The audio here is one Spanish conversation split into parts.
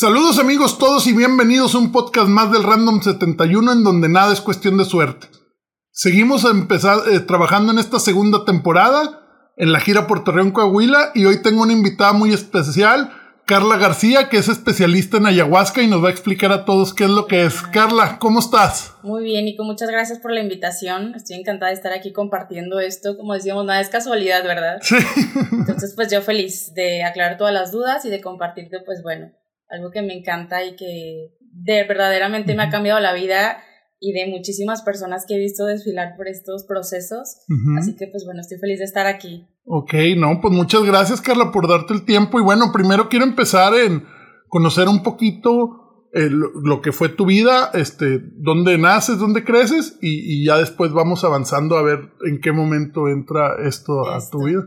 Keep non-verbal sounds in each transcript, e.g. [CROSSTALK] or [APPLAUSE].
Saludos amigos todos y bienvenidos a un podcast más del Random 71 en donde nada es cuestión de suerte. Seguimos a empezar, eh, trabajando en esta segunda temporada en la gira por Torreón, Coahuila y hoy tengo una invitada muy especial, Carla García, que es especialista en ayahuasca y nos va a explicar a todos qué es lo que es. Carla, ¿cómo estás? Muy bien, Nico, muchas gracias por la invitación. Estoy encantada de estar aquí compartiendo esto. Como decíamos, nada es casualidad, ¿verdad? Sí. Entonces, pues yo feliz de aclarar todas las dudas y de compartirte, pues bueno, algo que me encanta y que de verdaderamente me ha cambiado la vida y de muchísimas personas que he visto desfilar por estos procesos. Así que pues bueno, estoy feliz de estar aquí. Ok, no, pues muchas gracias Carla por darte el tiempo y bueno, primero quiero empezar en conocer un poquito eh, lo, que fue tu vida, este, dónde naces, dónde creces y, ya después vamos avanzando a ver en qué momento entra esto, a tu vida.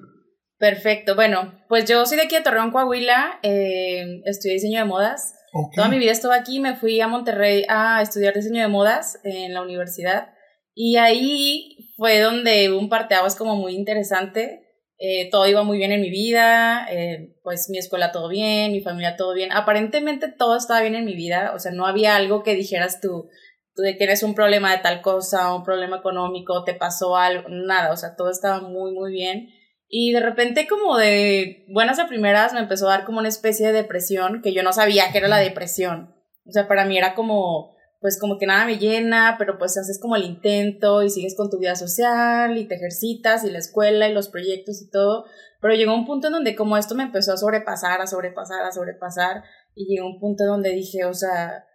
Perfecto, bueno, pues yo soy de aquí de Torreón, Coahuila, eh, estudié diseño de modas. Toda mi vida estuve aquí, me fui a Monterrey a estudiar diseño de modas en la universidad y ahí fue donde un parteaguas como muy interesante. Eh, todo iba muy bien en mi vida, eh, pues mi escuela todo bien, mi familia todo bien. Aparentemente todo estaba bien en mi vida, o sea, no había algo que dijeras tú, tú de que eres un problema de tal cosa, un problema económico, te pasó algo, nada, o sea, todo estaba muy, muy bien. Y de repente como de buenas a primeras me empezó a dar como una especie de depresión que yo no sabía que era la depresión. O sea, para mí era como, pues como que nada me llena, pero pues haces como el intento y sigues con tu vida social y te ejercitas y la escuela y los proyectos y todo. Pero llegó un punto en donde como esto me empezó a sobrepasar, a sobrepasar, a sobrepasar y llegó un punto donde dije, o sea,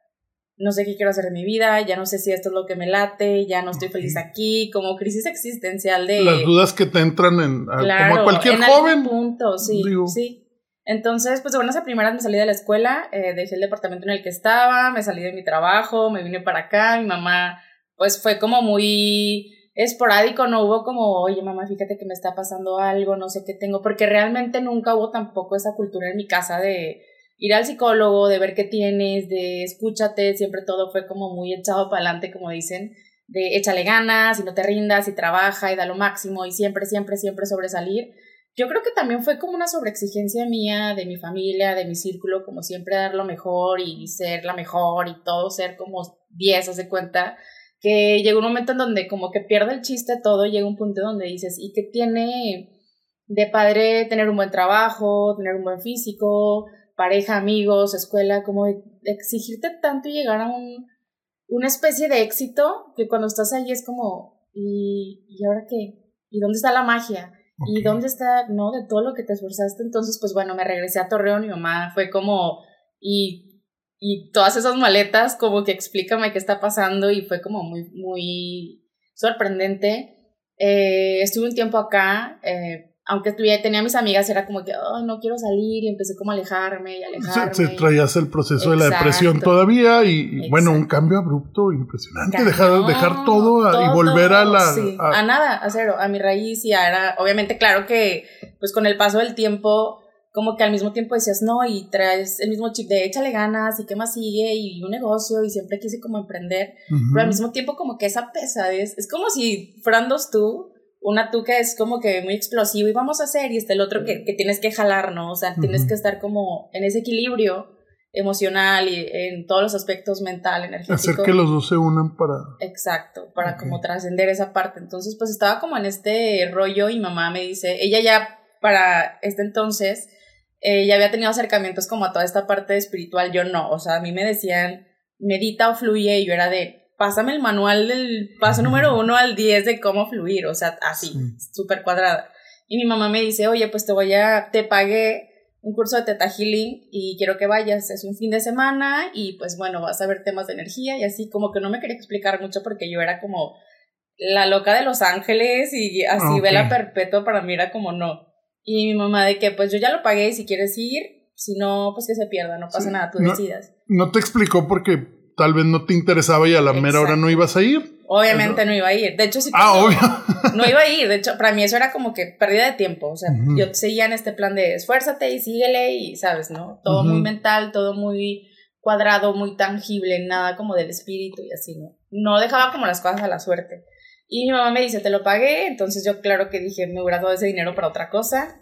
no sé qué quiero hacer en mi vida, ya no sé si esto es lo que me late, ya no estoy feliz aquí, como crisis existencial de... Las dudas que te entran en... como a cualquier en joven. punto, sí, sí. Entonces, pues de buenas a primeras me salí de la escuela, eh, dejé el departamento en el que estaba, me salí de mi trabajo, me vine para acá, mi mamá, pues fue como muy esporádico, no hubo como, oye mamá, fíjate que me está pasando algo, no sé qué tengo, porque realmente nunca hubo tampoco esa cultura en mi casa de ir al psicólogo, de ver qué tienes, de escúchate, siempre todo fue como muy echado para adelante, como dicen, de échale ganas y no te rindas y trabaja y da lo máximo y siempre, siempre, siempre sobresalir. Yo creo que también fue como una sobreexigencia mía, de mi familia, de mi círculo, como siempre dar lo mejor y ser la mejor y todo ser como 10, hace cuenta, que llegó un momento en donde como que pierde el chiste todo, llega un punto donde dices, ¿y qué tiene de padre tener un buen trabajo, tener un buen físico, pareja, amigos, escuela, como de exigirte tanto y llegar a un, una especie de éxito que cuando estás ahí es como, ¿y, ¿y ahora qué? ¿Y dónde está la magia? ¿Y dónde está, no, de todo lo que te esforzaste? Entonces, pues bueno, me regresé a Torreón y mi mamá fue como, y, y todas esas maletas, como que explícame qué está pasando y fue como muy, muy sorprendente. Eh, estuve un tiempo acá, eh, aunque tenía mis amigas, era como que, oh, no quiero salir y empecé como a alejarme y alejarme. Se, traías el proceso de la depresión todavía y, bueno, un cambio abrupto impresionante, dejar, dejar todo, y volver a la... A, nada, a cero, a mi raíz y era, obviamente, claro que pues con el paso del tiempo, como que al mismo tiempo decías, no, y traes el mismo chip de échale ganas y qué más sigue y un negocio y siempre quise como emprender, pero al mismo tiempo como que esa pesadez, es como si fueran dos tú una tú que es como que muy explosivo y vamos a hacer, y está el otro que, que tienes que jalar, ¿no? O sea, tienes que estar como en ese equilibrio emocional y en todos los aspectos mental, energético. Hacer que los dos se unan para... Exacto, para como trascender esa parte. Entonces, pues estaba como en este rollo y mamá me dice, ella ya para este entonces, eh, ya había tenido acercamientos como a toda esta parte espiritual, yo no, o sea, a mí me decían, medita o fluye y yo era de, pásame el manual del paso número uno al 10 de cómo fluir, o sea, así, súper cuadrada. Y mi mamá me dice, oye, pues te voy a, te pagué un curso de Teta Healing y quiero que vayas, es un fin de semana y pues bueno, vas a ver temas de energía y así, como que no me quería explicar mucho porque yo era como la loca de Los Ángeles y así, vela perpetua para mí era como no. Y mi mamá de que pues yo ya lo pagué, si quieres ir, si no, pues que se pierda, no pasa nada, tú decidas. No te explicó porque tal vez no te interesaba y a la mera hora no ibas a ir. Obviamente no iba a ir. De hecho, sí. Ah, obvio. No iba a ir. De hecho, para mí eso era como que pérdida de tiempo. O sea, yo seguía en este plan de esfuérzate y síguele y, ¿sabes? ¿No? Todo muy mental, todo muy cuadrado, muy tangible, nada como del espíritu y así, ¿no? No dejaba como las cosas a la suerte. Y mi mamá me dice, te lo pagué. Entonces yo, claro que dije, me hubiera dado ese dinero para otra cosa.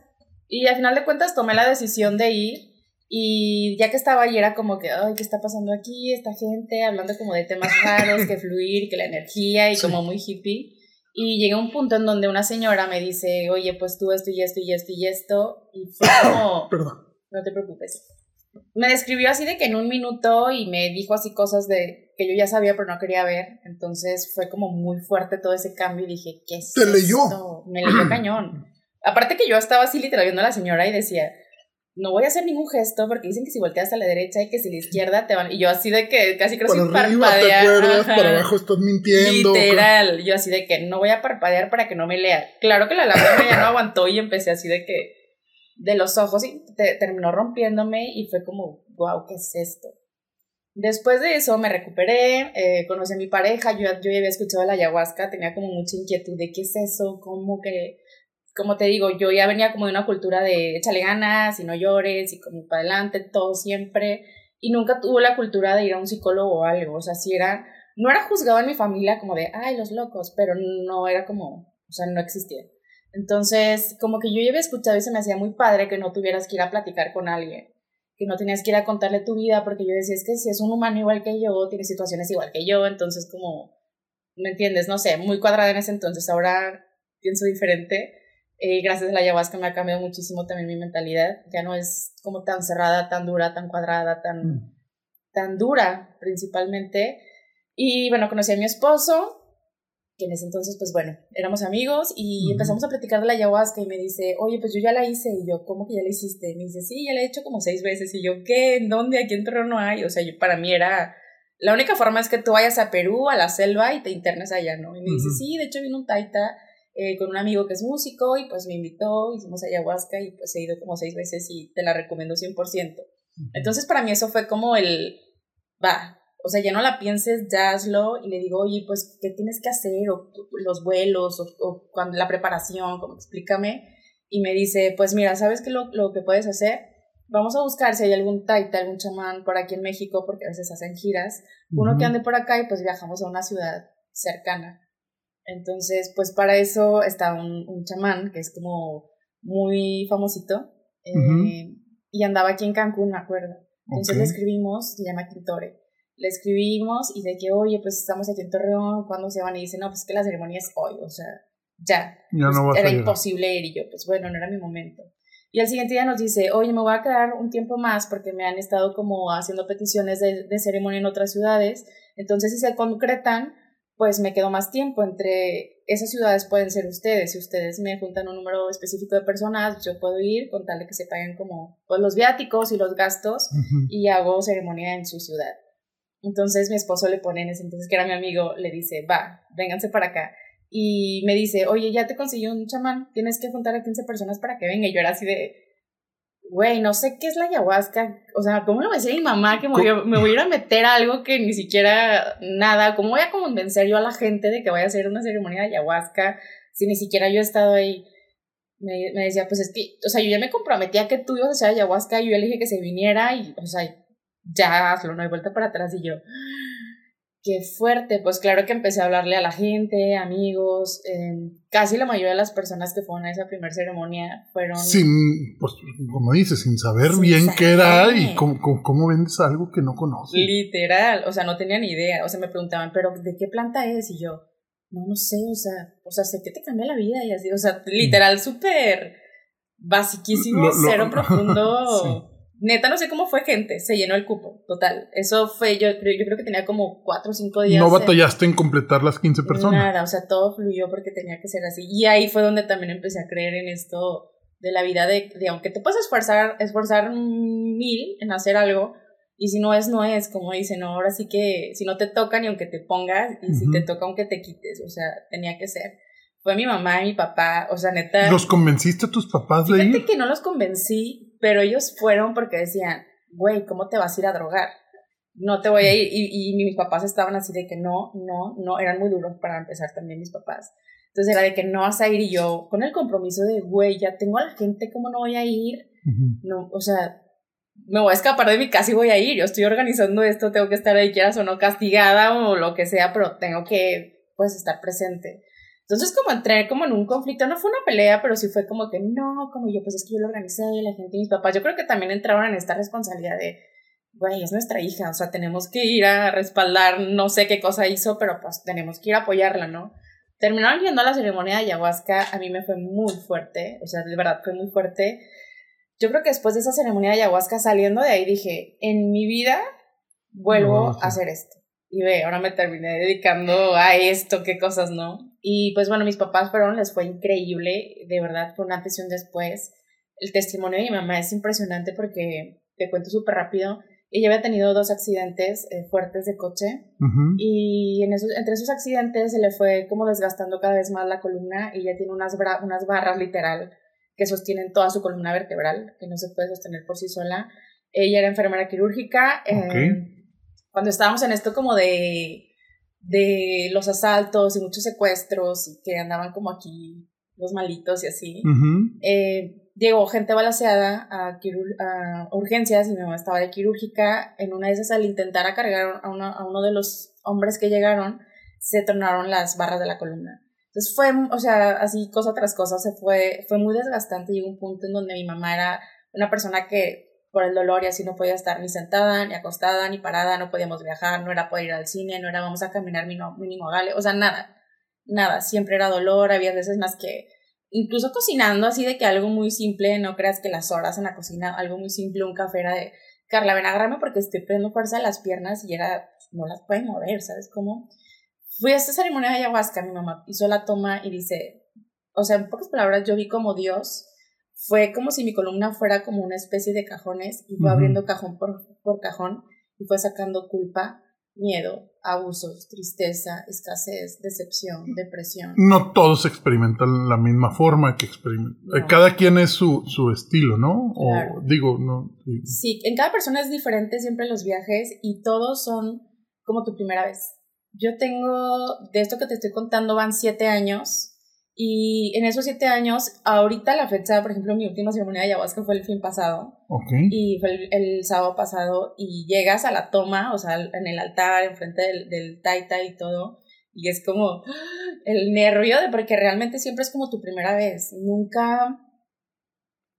Y al final de cuentas tomé la decisión de ir Y ya que estaba ahí era como que, ay, ¿qué está pasando aquí? Esta gente hablando como de temas raros, que fluir, que la energía y como muy hippie. Y llegué a un punto en donde una señora me dice, oye, pues tú esto y esto y esto y esto. Y fue [COUGHS] como... Perdón. No te preocupes. Me describió así de que en un minuto y me dijo así cosas de que yo ya sabía pero no quería ver. Entonces fue como muy fuerte todo ese cambio y dije, ¿qué es ¿Te leyó? Me leyó cañón. Aparte que yo estaba así literal viendo a la señora y decía, no voy a hacer ningún gesto porque dicen que si volteas a la derecha y que si a la izquierda te van. Y yo así de que casi creo sin parpadear. Te acuerdas, para abajo estás mintiendo. Literal. Yo así de que no voy a parpadear para que no me lea. Claro que la lágrima ya no aguantó y empecé así de que de los ojos y terminó rompiéndome y fue como, wow, ¿qué es esto? Después de eso me recuperé, eh, conocí a mi pareja, yo, yo ya había escuchado la ayahuasca, tenía como mucha inquietud de qué es eso, cómo que como te digo, yo ya venía como de una cultura de échale ganas y no llores y como para adelante, todo siempre. Y nunca tuve la cultura de ir a un psicólogo o algo. O sea, si era, no era juzgado en mi familia como de, ay, los locos, pero no era como, o sea, no existía. Entonces, como que yo ya había escuchado y se me hacía muy padre que no tuvieras que ir a platicar con alguien, que no tenías que ir a contarle tu vida, porque yo decía, es que si es un humano igual que yo, tiene situaciones igual que yo, entonces como, ¿me entiendes? No sé, muy cuadrada en ese entonces, ahora pienso diferente eh, gracias a la ayahuasca me ha cambiado muchísimo también mi mentalidad. Ya no es como tan cerrada, tan dura, tan cuadrada, tan, mm. tan dura principalmente. Y bueno, conocí a mi esposo, que en ese entonces, pues bueno, éramos amigos y empezamos a platicar de la ayahuasca y me dice, oye, pues yo ya la hice. Y yo, ¿cómo que ya la hiciste? Y me dice, sí, ya la he hecho como seis veces. Y yo, ¿qué? ¿En dónde? Aquí en Torreón no hay. O sea, yo, para mí era, la única forma es que tú vayas a Perú, a la selva y te internes allá, ¿no? Y me dice, sí, de hecho vino un taita eh, con un amigo que es músico y pues me invitó, hicimos ayahuasca y pues he ido como seis veces y te la recomiendo 100%. Entonces para mí eso fue como el, va, o sea, ya no la pienses, ya hazlo y le digo, oye, pues, ¿qué tienes que hacer? O los vuelos, o, cuando, la preparación, como explícame. Y me dice, pues mira, ¿sabes qué lo, lo que puedes hacer? Vamos a buscar si hay algún taita, algún chamán por aquí en México, porque a veces hacen giras. Uno que ande por acá y pues viajamos a una ciudad cercana. Entonces, pues para eso está un, un chamán que es como muy famosito eh, y andaba aquí en Cancún, me acuerdo. Entonces le escribimos, se llama Quintore. Le escribimos y de que, oye, pues estamos aquí en Torreón, ¿cuándo se van? Y dice, no, pues que la ceremonia es hoy, o sea, ya. ya no era imposible ir y yo, pues bueno, no era mi momento. Y al siguiente día nos dice, oye, me voy a quedar un tiempo más porque me han estado como haciendo peticiones de, de ceremonia en otras ciudades. Entonces, si se concretan, pues me quedo más tiempo. Entre esas ciudades pueden ser ustedes. Si ustedes me juntan un número específico de personas, yo puedo ir con tal de que se paguen como pues, los viáticos y los gastos y hago ceremonia en su ciudad. Entonces mi esposo le pone en ese entonces, que era mi amigo, le dice, va, vénganse para acá. Y me dice, oye, ya te consiguió un chamán, tienes que juntar a 15 personas para que venga. Y yo era así de, güey, no sé qué es la ayahuasca. O sea, ¿cómo le voy a decir a mi mamá que me voy, a, ir a meter algo que ni siquiera nada? ¿Cómo voy a convencer yo a la gente de que vaya a hacer una ceremonia de ayahuasca si ni siquiera yo he estado ahí? Me, me decía, pues es que, o sea, yo ya me comprometía que tú ibas a hacer ayahuasca y yo le dije que se viniera y, o sea, ya hazlo, no hay vuelta para atrás. Y yo, Qué fuerte, pues claro que empecé a hablarle a la gente, amigos, em, casi la mayoría de las personas que fueron a esa primera ceremonia fueron... Sin, pues como dices, sin saber bien qué era y cómo, cómo, vendes algo que no conoces. Literal, o sea, no tenían idea, o sea, me preguntaban, pero ¿de qué planta es? Y yo, no, no sé, o sea, o sea, sé que te cambia la vida y así, o sea, literal, súper basiquísimo, cero [LAUGHS] profundo. Neta, no sé cómo fue gente, se llenó el cupo, total. Eso fue, yo, yo creo que tenía como cuatro o cinco días. No batallaste en completar las 15 personas. Nada, o sea, todo fluyó porque tenía que ser así. Y ahí fue donde también empecé a creer en esto de la vida de, de aunque te puedes esforzar, esforzar mil en hacer algo, y si no es, no es, como dicen, ¿no? ahora sí que si no te toca ni aunque te pongas, y si te toca aunque te quites, o sea, tenía que ser. Fue mi mamá y mi papá, o sea, neta. ¿Los convenciste a tus papás de Fíjate que no los convencí, pero ellos fueron porque decían, güey, ¿cómo te vas a ir a drogar? No te voy a ir. Y, mis papás estaban así de que no, no, no, eran muy duros para empezar también mis papás. Entonces era de que no vas a ir y yo con el compromiso de, güey, ya tengo a la gente, ¿cómo no voy a ir? No, o sea, me voy a escapar de mi casa y voy a ir. Yo estoy organizando esto, tengo que estar ahí, quieras o no castigada o lo que sea, pero tengo que, pues, estar presente. Entonces como entré como en un conflicto, no fue una pelea, pero sí fue como que no, como yo, pues es que yo lo organicé, la gente, mis papás, yo creo que también entraron en esta responsabilidad de, güey, es nuestra hija, o sea, tenemos que ir a respaldar, no sé qué cosa hizo, pero pues tenemos que ir a apoyarla, ¿no? Terminaron viendo la ceremonia de ayahuasca, a mí me fue muy fuerte, o sea, de verdad fue muy fuerte. Yo creo que después de esa ceremonia de ayahuasca, saliendo de ahí, dije, en mi vida vuelvo a hacer esto. Y ve, ahora me terminé dedicando a esto, qué cosas, ¿no? Y pues bueno, mis papás fueron, les fue increíble, de verdad, fue un antes y un después. El testimonio de mi mamá es impresionante porque, te cuento súper rápido, ella había tenido dos accidentes eh, fuertes de coche y en esos, entre esos accidentes se le fue como desgastando cada vez más la columna y ella tiene unas, unas barras literal que sostienen toda su columna vertebral, que no se puede sostener por sí sola. Ella era enfermera quirúrgica. Eh, cuando estábamos en esto como de, de los asaltos y muchos secuestros y que andaban como aquí los malitos y así, eh, llegó gente balaseada a, a, urgencias y mi mamá estaba de quirúrgica. En una de esas, al intentar a cargar a, a uno de los hombres que llegaron, se tornaron las barras de la columna. Entonces fue, o sea, así cosa tras cosa, se fue, fue muy desgastante. Llegó un punto en donde mi mamá era una persona que por el dolor y así no podía estar ni sentada, ni acostada, ni parada, no podíamos viajar, no era poder ir al cine, no era vamos a caminar mínimo, mínimo gale, o sea, nada, nada, siempre era dolor, había veces más que, incluso cocinando así de que algo muy simple, no creas que las horas en la cocina, algo muy simple, un café era de, Carla, ven agárrame porque estoy perdiendo fuerza en las piernas y era, pues, no las puede mover, ¿sabes cómo? Fui a esta ceremonia de ayahuasca, mi mamá hizo la toma y dice, o sea, en pocas palabras, yo vi como Dios fue como si mi columna fuera como una especie de cajones y fue abriendo cajón por, por cajón y fue sacando culpa, miedo, abusos, tristeza, escasez, decepción, depresión. No todos experimentan la misma forma que experimentan. Eh, cada quien es su, su estilo, ¿no? O digo, no. Sí. en cada persona es diferente siempre los viajes y todos son como tu primera vez. Yo tengo, de esto que te estoy contando, van siete años y en esos siete años, ahorita la fecha, por ejemplo, mi última ceremonia de ayahuasca fue el fin pasado. Y fue el, sábado pasado. Y llegas a la toma, o sea, en el altar, enfrente del, del taita y todo. Y es como [GASPS] el nervio de, porque realmente siempre es como tu primera vez. Nunca,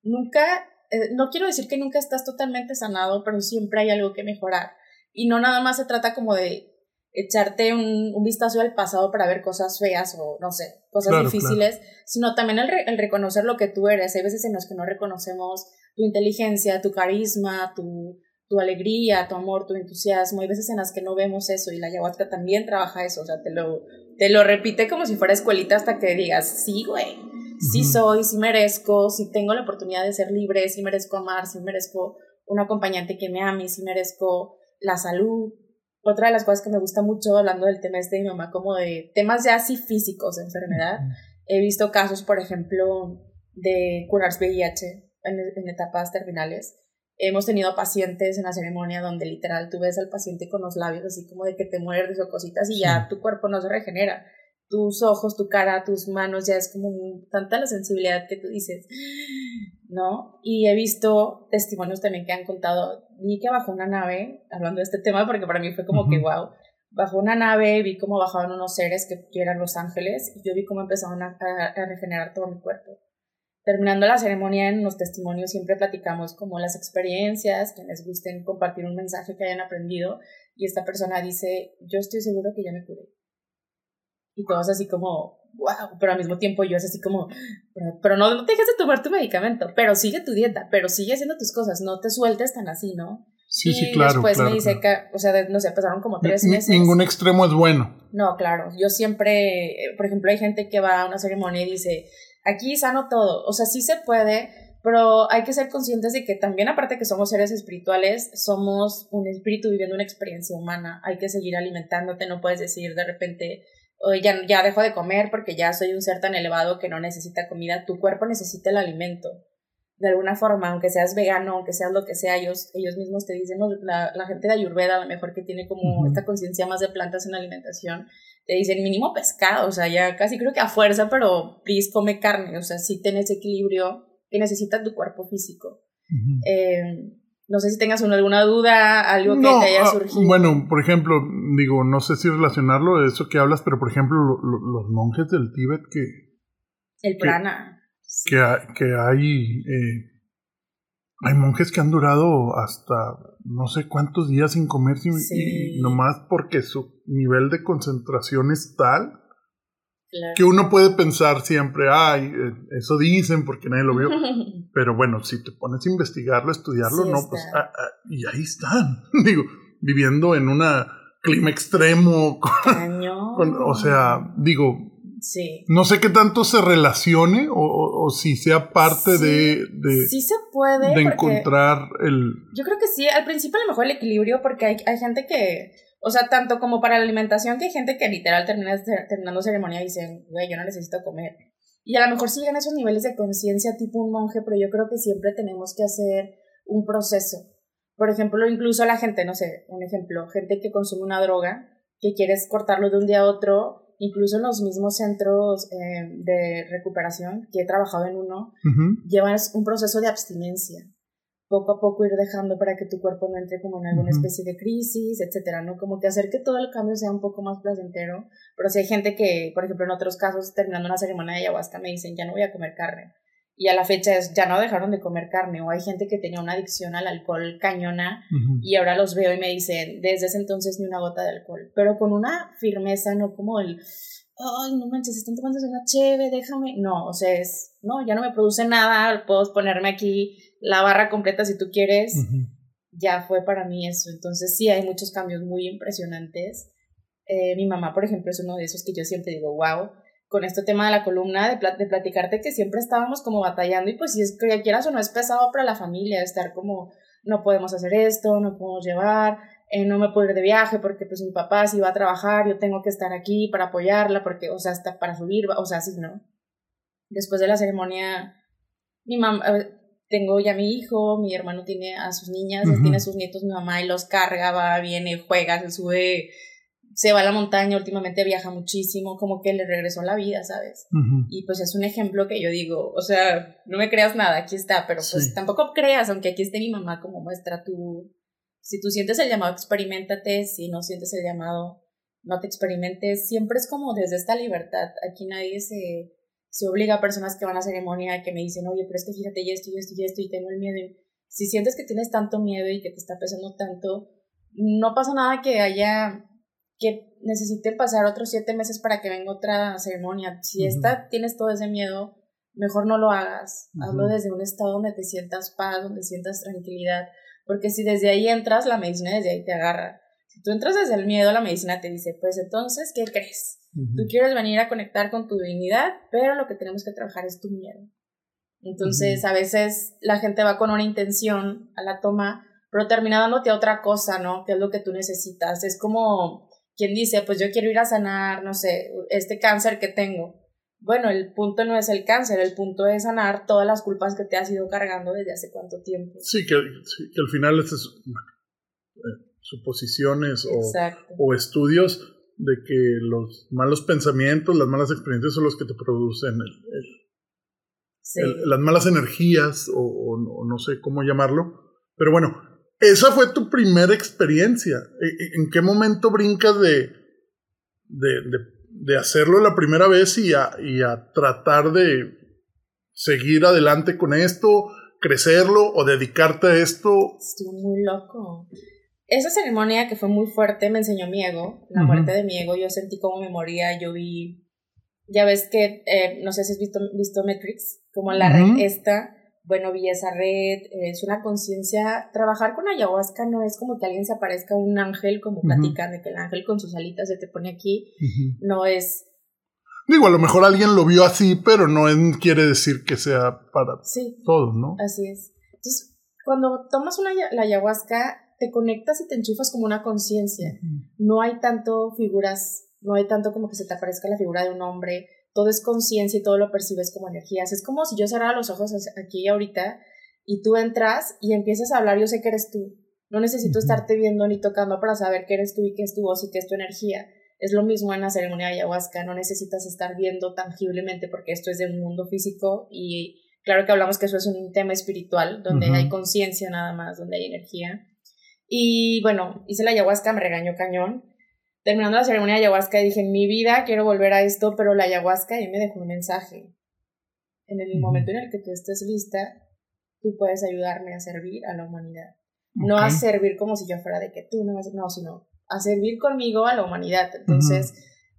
nunca, eh, no quiero decir que nunca estás totalmente sanado, pero siempre hay algo que mejorar. Y no nada más se trata como de echarte un, un, vistazo al pasado para ver cosas feas o no sé, cosas difíciles, sino también el, el, reconocer lo que tú eres. Hay veces en los que no reconocemos tu inteligencia, tu carisma, tu, tu alegría, tu amor, tu entusiasmo. Hay veces en las que no vemos eso y la ayahuasca también trabaja eso, o sea, te lo, te lo repite como si fuera escuelita hasta que digas, sí, güey, sí soy, sí merezco, sí tengo la oportunidad de ser libre, sí merezco amar, sí merezco un acompañante que me ame, sí merezco la salud, otra de las cosas que me gusta mucho hablando del tema este de mi mamá, como de temas ya así físicos de enfermedad, he visto casos, por ejemplo, de curarse VIH en, etapas terminales. Hemos tenido pacientes en la ceremonia donde literal tú ves al paciente con los labios así como de que te muerdes o cositas y ya tu cuerpo no se regenera. Tus ojos, tu cara, tus manos, ya es como tanta la sensibilidad que tú dices, ¿no? Y he visto testimonios también que han contado, vi que bajó una nave, hablando de este tema, porque para mí fue como que, wow, bajó una nave, vi cómo bajaban unos seres que, eran los ángeles, y yo vi cómo empezaban a, regenerar todo mi cuerpo. Terminando la ceremonia, en los testimonios siempre platicamos como las experiencias, quienes gusten compartir un mensaje que hayan aprendido, y esta persona dice, yo estoy seguro que ya me curé. Y todos así como, wow, pero al mismo tiempo yo es así como, pero, no, no te dejes de tomar tu medicamento, pero sigue tu dieta, pero sigue haciendo tus cosas, no te sueltes tan así, ¿no? Sí, sí, claro. Después me dice que, o sea, no sé, pasaron como tres meses. Ningún extremo es bueno. No, claro. Yo siempre, eh, por ejemplo, hay gente que va a una ceremonia y dice, aquí sano todo. O sea, sí se puede, pero hay que ser conscientes de que también, aparte que somos seres espirituales, somos un espíritu viviendo una experiencia humana. Hay que seguir alimentándote, no puedes decir de repente, ya, ya dejo de comer porque ya soy un ser tan elevado que no necesita comida, tu cuerpo necesita el alimento. De alguna forma, aunque seas vegano, aunque seas lo que sea, ellos, ellos mismos te dicen, la, la gente de Ayurveda, a lo mejor que tiene como esta conciencia más de plantas en la alimentación, te dicen mínimo pescado, o sea, ya casi creo que a fuerza, pero please come carne, o sea, sí ten ese equilibrio que necesita tu cuerpo físico. eh, No sé si tengas alguna duda, algo que te haya ah, surgido. bueno, por ejemplo, digo, no sé si relacionarlo de eso que hablas, pero por ejemplo, los monjes del Tíbet que... El prana. Que, que hay... Eh, hay monjes que han durado hasta no sé cuántos días sin comer, y nomás porque su nivel de concentración es tal que uno puede pensar siempre, ay, eh, eso dicen porque nadie lo vio. [LAUGHS] Pero bueno, si te pones a investigarlo, estudiarlo, no, pues, ah, ah, y ahí están, [LAUGHS] digo, viviendo en un clima extremo. [LAUGHS] o sea, digo, no sé qué tanto se relacione o, si sea parte de, de, Sí se puede. De encontrar el... Yo creo que sí, al principio a lo mejor el equilibrio porque hay, hay gente que o sea, tanto como para la alimentación, que hay gente que literal termina terminando ceremonia y dicen, güey, yo no necesito comer. Y a lo mejor siguen esos niveles de conciencia tipo un monje, pero yo creo que siempre tenemos que hacer un proceso. Por ejemplo, incluso la gente, no sé, un ejemplo, gente que consume una droga, que quieres cortarlo de un día a otro, incluso en los mismos centros eh, de recuperación, que he trabajado en uno, llevas un proceso de abstinencia poco a poco ir dejando para que tu cuerpo no entre como en alguna especie de crisis, etcétera, ¿no? Como que hacer que todo el cambio sea un poco más placentero. Pero si hay gente que, por ejemplo, en otros casos, terminando una ceremonia de ayahuasca, me dicen, ya no voy a comer carne. Y a la fecha es, ya no dejaron de comer carne. O hay gente que tenía una adicción al alcohol cañona y ahora los veo y me dicen, desde ese entonces ni una gota de alcohol. Pero con una firmeza, no como el, ay, no manches, están tomando una cheve, déjame. No, o sea, es, no, ya no me produce nada, puedo ponerme aquí la barra completa si tú quieres. Ya fue para mí eso. Entonces sí, hay muchos cambios muy impresionantes. Eh, mi mamá, por ejemplo, es uno de esos que yo siempre digo, wow, con este tema de la columna, de, de platicarte que siempre estábamos como batallando y pues si es que quieras o no es pesado para la familia, estar como, no podemos hacer esto, no podemos llevar, eh, no me puedo ir de viaje porque pues mi papá si va a trabajar, yo tengo que estar aquí para apoyarla, porque, o sea, hasta para subir, o sea, sí, ¿no? Después de la ceremonia, mi mamá, tengo ya mi hijo, mi hermano tiene a sus niñas, tiene a sus nietos, mi mamá y los carga, va, viene, juega, se sube, se va a la montaña, últimamente viaja muchísimo, como que le regresó la vida, ¿sabes? Y pues es un ejemplo que yo digo, o sea, no me creas nada, aquí está, pero pues tampoco creas, aunque aquí esté mi mamá como muestra tu, si tú sientes el llamado, experimentate, si no sientes el llamado, no te experimentes, siempre es como desde esta libertad, aquí nadie se se obliga a personas que van a ceremonia que me dicen, oye, pero es que fíjate y esto y esto y esto y tengo el miedo. si sientes que tienes tanto miedo y que te está pesando tanto, no pasa nada que haya, que necesite pasar otros siete meses para que venga otra ceremonia. Si esta tienes todo ese miedo, mejor no lo hagas. Hazlo desde un estado donde te sientas paz, donde sientas tranquilidad. Porque si desde ahí entras, la medicina desde ahí te agarra. Si tú entras desde el miedo, la medicina te dice, pues entonces, ¿qué crees? Tú quieres venir a conectar con tu divinidad, pero lo que tenemos que trabajar es tu miedo. Entonces, a veces la gente va con una intención a la toma, pero termina dándote otra cosa, ¿no? Que es lo que tú necesitas. Es como quien dice, pues yo quiero ir a sanar, no sé, este cáncer que tengo. Bueno, el punto no es el cáncer, el punto es sanar todas las culpas que te has ido cargando desde hace cuánto tiempo. Sí, que, que al final es, bueno, suposiciones o, o, estudios de que los malos pensamientos, las malas experiencias son los que te producen el, las malas energías o, no sé cómo llamarlo. Pero bueno, esa fue tu primera experiencia. ¿E, e, ¿En qué momento brincas de, de, de, hacerlo la primera vez y a, y a tratar de seguir adelante con esto, crecerlo o dedicarte a esto? Estuvo muy loco. Esa ceremonia que fue muy fuerte me enseñó mi ego, la muerte de mi ego. Yo sentí como me moría, yo vi, ya ves que, eh, no sé si has visto, visto Matrix, como la red esta, bueno, vi esa red, es una conciencia, trabajar con ayahuasca no es como que alguien se aparezca un ángel, como platican, de que el ángel con sus alitas se te pone aquí, no es... Digo, a lo mejor alguien lo vio así, pero no quiere decir que sea para todos, ¿no? Así es. Entonces, cuando tomas una, la ayahuasca, te conectas y te enchufas como una conciencia. No hay tanto figuras, no hay tanto como que se te aparezca la figura de un hombre, todo es conciencia y todo lo percibes como energías. Es como si yo cerrara los ojos aquí ahorita y tú entras y empiezas a hablar, yo sé que eres tú. No necesito estarte viendo ni tocando para saber que eres tú y que es tu voz y que es tu energía. Es lo mismo en la ceremonia de ayahuasca, no necesitas estar viendo tangiblemente porque esto es de un mundo físico y Claro que hablamos que eso es un tema espiritual, donde hay conciencia nada más, donde hay energía. Y bueno, hice la ayahuasca, me regañó cañón. Terminando la ceremonia de ayahuasca dije, en mi vida quiero volver a esto, pero la ayahuasca ahí me dejó un mensaje. En el momento en el que tú estés lista, tú puedes ayudarme a servir a la humanidad. No a servir como si yo fuera de que tú no vas, no, sino a servir conmigo a la humanidad. Entonces,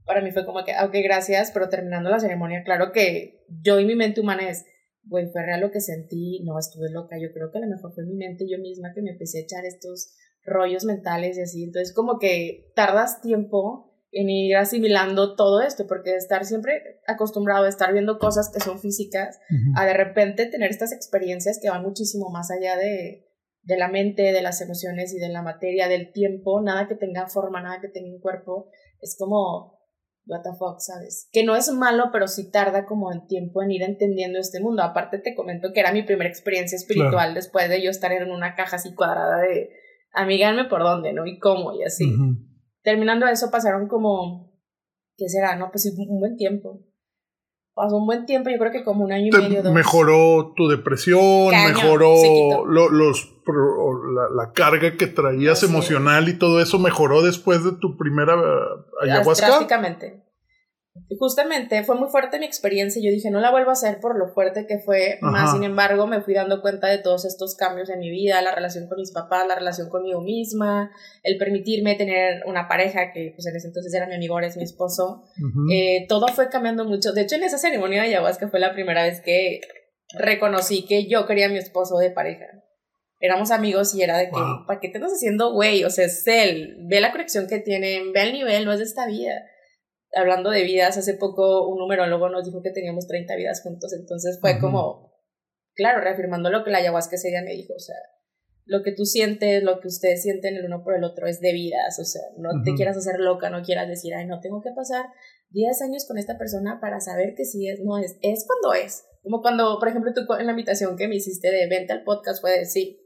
para mí fue como que, ok, gracias, pero terminando la ceremonia, claro que yo y mi mente humana es, güey, fue real lo que sentí, no estuve loca, yo creo que a lo mejor fue mi mente yo misma que me empecé a echar estos rollos mentales y así, entonces como que tardas tiempo en ir asimilando todo esto, porque estar siempre acostumbrado a estar viendo cosas que son físicas, a de repente tener estas experiencias que van muchísimo más allá de, de la mente, de las emociones y de la materia, del tiempo, nada que tenga forma, nada que tenga un cuerpo, es como what the fuck, ¿sabes? Que no es malo, pero sí tarda como en tiempo en ir entendiendo este mundo. Aparte te comento que era mi primera experiencia espiritual después de yo estar en una caja así cuadrada de amigarme por dónde, ¿no? Y cómo y así. Terminando eso pasaron como, ¿qué será? No, pues un buen tiempo pasó un buen tiempo, yo creo que como un año y medio. Dos. Mejoró tu depresión, mejoró los, la, carga que traías emocional y todo eso mejoró después de tu primera ayahuasca. Drásticamente justamente fue muy fuerte mi experiencia y yo dije, no la vuelvo a hacer por lo fuerte que fue, más sin embargo me fui dando cuenta de todos estos cambios en mi vida, la relación con mis papás, la relación conmigo misma, el permitirme tener una pareja que pues en ese entonces era mi amigo, ahora es mi esposo, eh, todo fue cambiando mucho. De hecho, en esa ceremonia de ayahuasca fue la primera vez que reconocí que yo quería a mi esposo de pareja. Éramos amigos y era de que, ¿para qué te estás haciendo güey? O sea, es él, ve la conexión que tienen, ve el nivel, no es de esta vida hablando de vidas, hace poco un numerólogo nos dijo que teníamos 30 vidas juntos, entonces fue como, claro, reafirmando lo que la ayahuasca ese día me dijo, o sea, lo que tú sientes, lo que ustedes sienten el uno por el otro es de vidas, o sea, no te quieras hacer loca, no quieras decir, ay, no, tengo que pasar 10 años con esta persona para saber que sí es, no es, es cuando es. Como cuando, por ejemplo, tú en la invitación que me hiciste de venta al podcast fue de sí,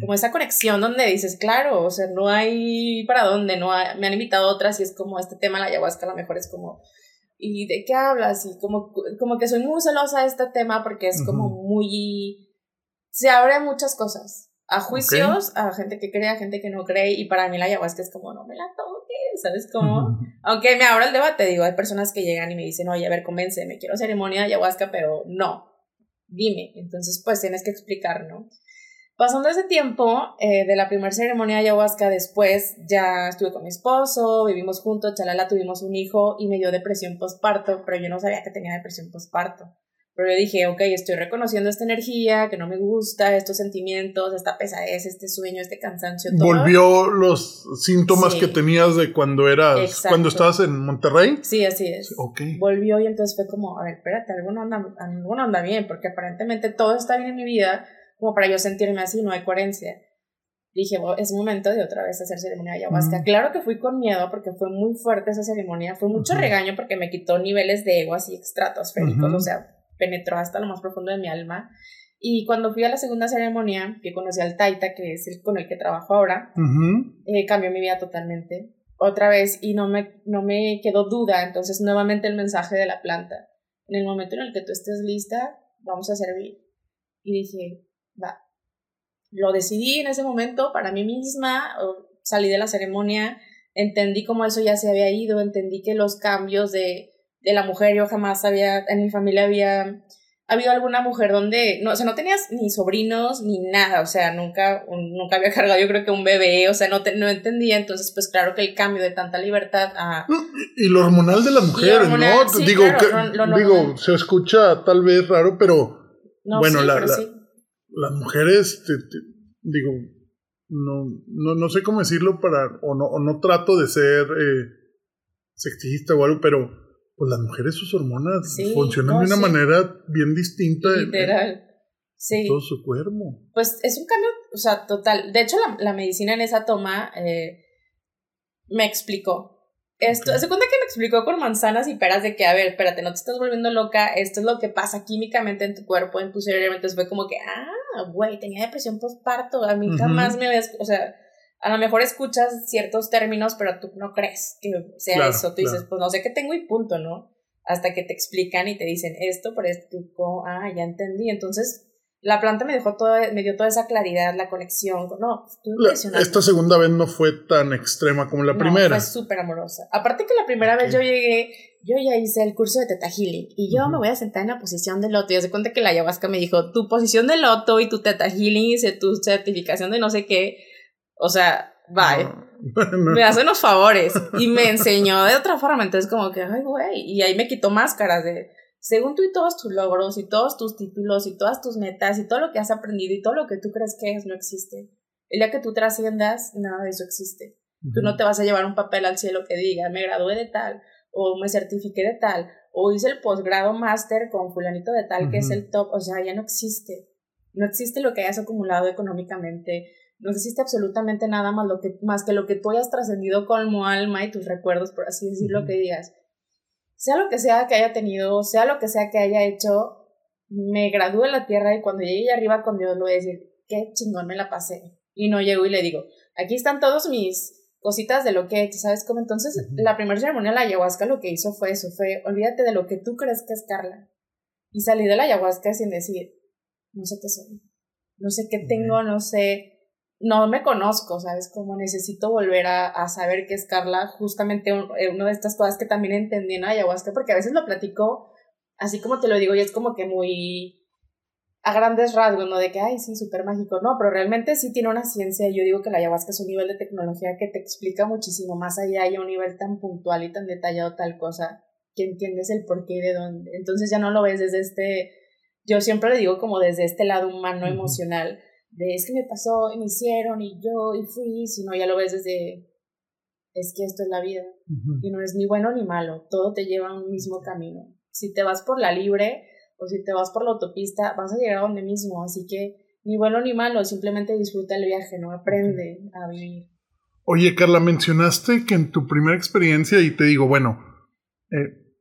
como esa conexión donde dices, claro, o sea, no hay para dónde, no me han invitado otras y es como este tema, la ayahuasca, a lo mejor es como, ¿y de qué hablas? Y como, como que soy muy celosa de este tema porque es como muy, se abre muchas cosas, a juicios, a gente que cree, a gente que no cree, y para mí la ayahuasca es como, no me la toques, ¿sabes cómo? Aunque me abro el debate, digo, hay personas que llegan y me dicen, oye, a ver, convénceme, quiero ceremonia de ayahuasca, pero no, dime, entonces pues tienes que explicar, ¿no? Pasando ese tiempo eh, de la primera ceremonia de ayahuasca, después ya estuve con mi esposo, vivimos juntos, chalala, tuvimos un hijo y me dio depresión postparto, pero yo no sabía que tenía depresión postparto. Pero yo dije, ok, estoy reconociendo esta energía que no me gusta, estos sentimientos, esta pesadez, este sueño, este cansancio. Todo. ¿Volvió los síntomas que tenías de cuando eras, cuando estabas en Monterrey? Sí, así es. Okay. Volvió y entonces fue como, a ver, espérate, algo no anda, algo no anda bien, porque aparentemente todo está bien en mi vida, como para yo sentirme así, no hay coherencia. Dije, es momento de otra vez hacer ceremonia de ayahuasca. Claro que fui con miedo porque fue muy fuerte esa ceremonia, fue mucho regaño porque me quitó niveles de ego así estratosféricos, o sea, penetró hasta lo más profundo de mi alma. Y cuando fui a la segunda ceremonia, que conocí al Taita, que es el con el que trabajo ahora, eh, cambió mi vida totalmente. Otra vez, y no me, no me quedó duda, entonces nuevamente el mensaje de la planta. En el momento en el que tú estés lista, vamos a servir. Y dije. Lo decidí en ese momento para mí misma, salí de la ceremonia, entendí cómo eso ya se había ido, entendí que los cambios de, de la mujer, yo jamás había, en mi familia había habido alguna mujer donde, no, o sea, no tenías ni sobrinos ni nada, o sea, nunca, nunca había cargado yo creo que un bebé, o sea, no, no entendía, entonces pues claro que el cambio de tanta libertad a... Y lo hormonal de la mujer, ¿no? digo, digo, se escucha tal vez raro, pero bueno, la, las mujeres, digo, no, no, no, sé cómo decirlo para, o no, o no trato de ser eh, sexista o algo, pero pues las mujeres sus hormonas funcionan de una manera bien distinta. Literal. sí. Todo su cuerpo. Pues es un cambio, o sea, total. De hecho, la, la medicina en esa toma eh, me explicó esto, se cuenta que me explicó con manzanas y peras de que, a ver, espérate, no te estás volviendo loca, esto es lo que pasa químicamente en tu cuerpo, en tu cerebro. Entonces fue como que, ah, güey, tenía depresión postparto, a mí jamás me ves, o sea, a lo mejor escuchas ciertos términos, pero tú no crees que sea eso. Tú dices, pues no sé qué tengo y punto, ¿no? hasta que te explican y te dicen esto, pero esto, ah, ya entendí. Entonces, la planta me dejó toda, me dio toda esa claridad, la conexión. No, Esta segunda vez no fue tan extrema como la primera. Fue súper amorosa. Aparte que la primera vez yo llegué, yo ya hice el curso de Teta Healing y yo me voy a sentar en la posición de loto. Y se cuenta que la ayahuasca me dijo, tu posición de loto y tu Teta Healing y tu certificación de no sé qué. O sea, bye. [LAUGHS] Me hace unos favores. Y me enseñó de otra forma. Entonces, como que, ay, güey. Y ahí me quitó máscaras de según tú y todos tus logros y todos tus títulos y todas tus metas y todo lo que has aprendido y todo lo que tú crees que es no existe. El día que tú trasciendas, nada de eso existe. Tú no te vas a llevar un papel al cielo que diga, me gradué de tal, o me certifiqué de tal, o hice el posgrado máster con fulanito de tal, que es el top, o sea, ya no existe. No existe lo que hayas acumulado económicamente, no existe absolutamente nada más, lo que, más que lo que tú hayas trascendido como alma y tus recuerdos, por así decirlo, que digas sea lo que sea que haya tenido, sea lo que sea que haya hecho, me gradúe en la tierra y cuando llegue arriba con Dios le voy a decir, qué chingón me la pasé. Y no llego y le digo, aquí están todos mis cositas de lo que he hecho, ¿sabes cómo? Entonces, la primera ceremonia de la ayahuasca lo que hizo fue eso, fue, olvídate de lo que tú crees que es Carla. Y salí de la ayahuasca sin decir, no sé qué soy, no sé qué tengo, no sé no me conozco, ¿sabes? Como necesito volver a, saber qué es Carla, justamente eh, una de estas cosas que también entendí en ayahuasca, porque a veces lo platico así como te lo digo y es como que muy a grandes rasgos, ¿no? De que, ay, sí, súper mágico, no, pero realmente sí tiene una ciencia, yo digo que la ayahuasca es un nivel de tecnología que te explica muchísimo más allá y a un nivel tan puntual y tan detallado tal cosa, que entiendes el por qué y de dónde. Entonces ya no lo ves desde este, yo siempre le digo como desde este lado humano, emocional, de es que me pasó y me hicieron y yo y fui, sino ya lo ves desde es que esto es la vida y no es ni bueno ni malo, todo te lleva a un mismo camino. Si te vas por la libre o si te vas por la autopista, vas a llegar a donde mismo, así que ni bueno ni malo, simplemente disfruta el viaje, no aprende a vivir. Oye, Carla, mencionaste que en tu primera experiencia, y te digo, bueno, eh,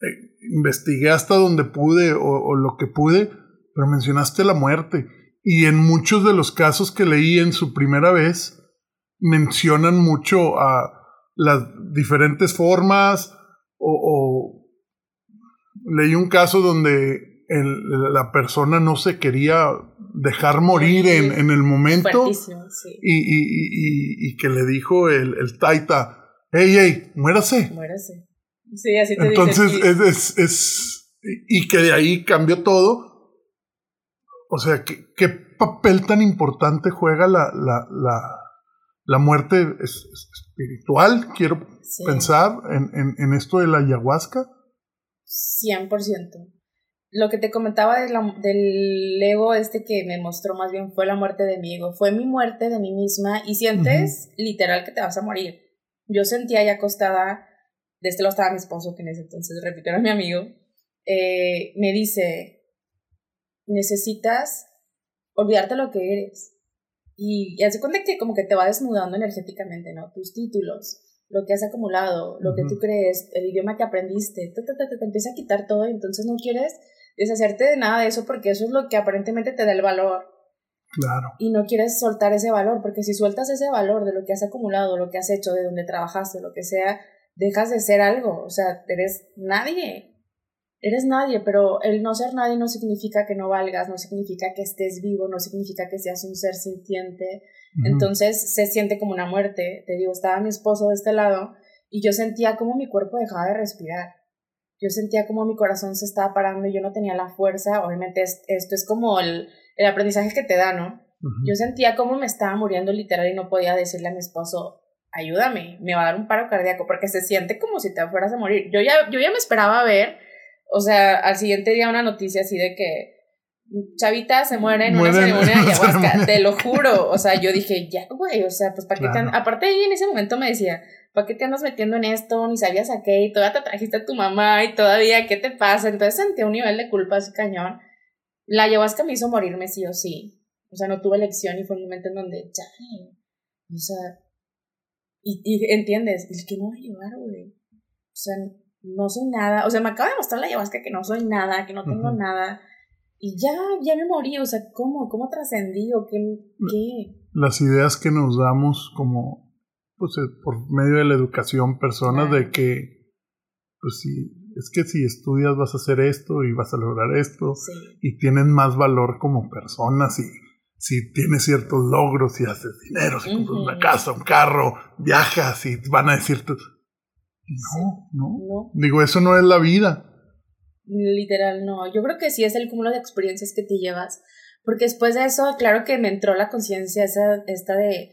eh, investigué hasta donde pude o lo que pude, pero mencionaste la muerte. Y en muchos de los casos que leí en su primera vez, mencionan mucho a las diferentes formas o, leí un caso donde la persona no se quería dejar morir en, en el momento y, y, y, que le dijo el, el taita, hey, hey, muérase. Muérase. Sí, así te Entonces es, es, es, y que de ahí cambió todo o sea, ¿qué, papel tan importante juega la, la, la, la muerte espiritual? Quiero pensar en, en, en, esto de la ayahuasca. 100%. Lo que te comentaba de del ego este que me mostró más bien fue la muerte de mi ego, fue mi muerte de mí misma y sientes literal que te vas a morir. Yo sentía ahí acostada, de este lado estaba mi esposo, que en ese entonces, repito, era mi amigo, eh, me dice, necesitas olvidarte lo que eres. Y, y hace cuenta que como que te va desnudando energéticamente, ¿no? Tus títulos, lo que has acumulado, lo que tú crees, el idioma que aprendiste, te, te, te, te, empieza a quitar todo y entonces no quieres deshacerte de nada de eso porque eso es lo que aparentemente te da el valor. Claro. Y no quieres soltar ese valor, porque si sueltas ese valor de lo que has acumulado, lo que has hecho, de donde trabajaste, lo que sea, dejas de ser algo, o sea, eres nadie eres nadie, pero el no ser nadie no significa que no valgas, no significa que estés vivo, no significa que seas un ser sintiente. Entonces se siente como una muerte. Te digo, estaba mi esposo de este lado y yo sentía como mi cuerpo dejaba de respirar. Yo sentía como mi corazón se estaba parando y yo no tenía la fuerza. Obviamente esto es como el, el aprendizaje que te da, ¿no? Yo sentía como me estaba muriendo literal y no podía decirle a mi esposo, ayúdame, me va a dar un paro cardíaco, porque se siente como si te fueras a morir. Yo ya, yo ya me esperaba ver o sea, al siguiente día una noticia así de que Chavita se muere en una ceremonia de [LAUGHS] ayahuasca, te lo juro. O sea, yo dije, ya, güey, o sea, pues para qué te Aparte ahí en ese momento me decía, ¿para qué te andas metiendo en esto? Ni sabías a qué, y todavía te trajiste a tu mamá, y todavía, ¿qué te pasa? Entonces sentí un nivel de culpa así cañón. La ayahuasca me hizo morirme sí o sí. O sea, no tuve elección y fue un momento en donde, ya, o sea, y, y entiendes, es que no va a llevar, güey. O sea, no soy nada, o sea, me acaba de mostrar la ayahuasca que no soy nada, que no tengo nada, y ya, ya me morí, o sea, ¿cómo? ¿Cómo trascendí o qué, qué? Las ideas que nos damos como, pues, eh, por medio de la educación, personas de que, pues, si Es que si estudias vas a hacer esto y vas a lograr esto y tienen más valor como personas y si tienes ciertos logros y haces dinero, si compras una casa, un carro, viajas y van a decirte... No, no, no. Digo, eso no es la vida. Literal, no. Yo creo que sí es el cúmulo de experiencias que te llevas. Porque después de eso, claro que me entró la conciencia esa, esta de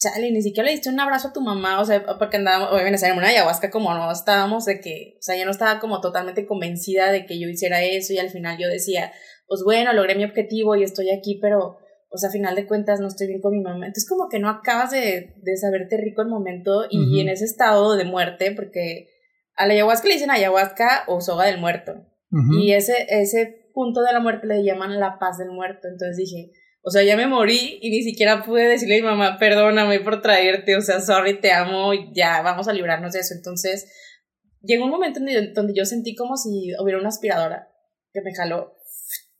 chale, ni siquiera le diste un abrazo a tu mamá, o sea, porque andábamos, obviamente en una ayahuasca como no estábamos de que, o sea, yo no estaba como totalmente convencida de que yo hiciera eso y al final yo decía, pues bueno, logré mi objetivo y estoy aquí, pero, pues a final de cuentas no estoy bien con mi mamá. Entonces como que no acabas de, de saberte rico el momento y, en ese estado de muerte, porque a la ayahuasca le dicen ayahuasca o soga del muerto. Y ese, ese punto de la muerte le llaman la paz del muerto. Entonces dije, o sea, ya me morí y ni siquiera pude decirle a mi mamá, perdóname por traerte, o sea, sorry, te amo, ya, vamos a librarnos de eso. Entonces, llegó un momento donde yo sentí como si hubiera una aspiradora que me jaló,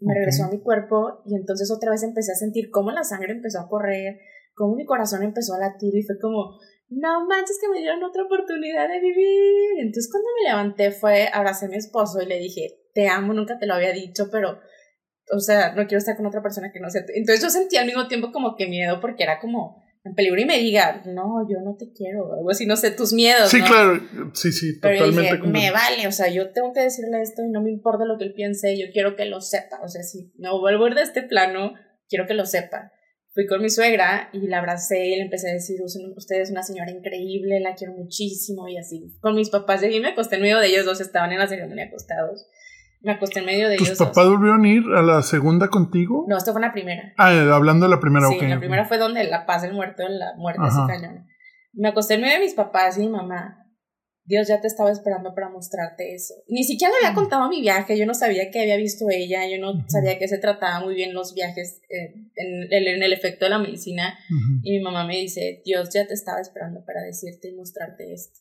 me regresó a mi cuerpo y entonces otra vez empecé a sentir cómo la sangre empezó a correr, cómo mi corazón empezó a latir y fue como, no manches que me dieron otra oportunidad de vivir. Entonces cuando me levanté fue, abracé a mi esposo y le dije, te amo, nunca te lo había dicho, pero o sea, no quiero estar con otra persona que no sea. Entonces yo sentía al mismo tiempo como que miedo porque era como en peligro y me diga, no, yo no te quiero, algo así, no sé, tus miedos. Sí, claro, sí, sí, totalmente. Pero me vale, o sea, yo tengo que decirle esto y no me importa lo que él piense, yo quiero que lo sepa, o sea, si no vuelvo a ir de este plano, quiero que lo sepa. Fui con mi suegra y la abracé y le empecé a decir, usted es una señora increíble, la quiero muchísimo y así. Con mis papás allí me acosté en medio de ellos dos, estaban en la ceremonia acostados. Me acosté en medio de ellos. ¿Tus papás volvieron a ir a la segunda contigo? No, esta fue la primera. Ah, eh, hablando de la primera, sí, la primera fue donde la paz del muerto, la muerte se cañón. Me acosté en medio de mis papás y mi mamá. Dios ya te estaba esperando para mostrarte eso. Ni siquiera le había mm. contado mi viaje, yo no sabía que había visto ella, yo no sabía que se trataba muy bien los viajes eh, en, el, en, el, efecto de la medicina. Y mi mamá me dice, Dios ya te estaba esperando para decirte y mostrarte esto.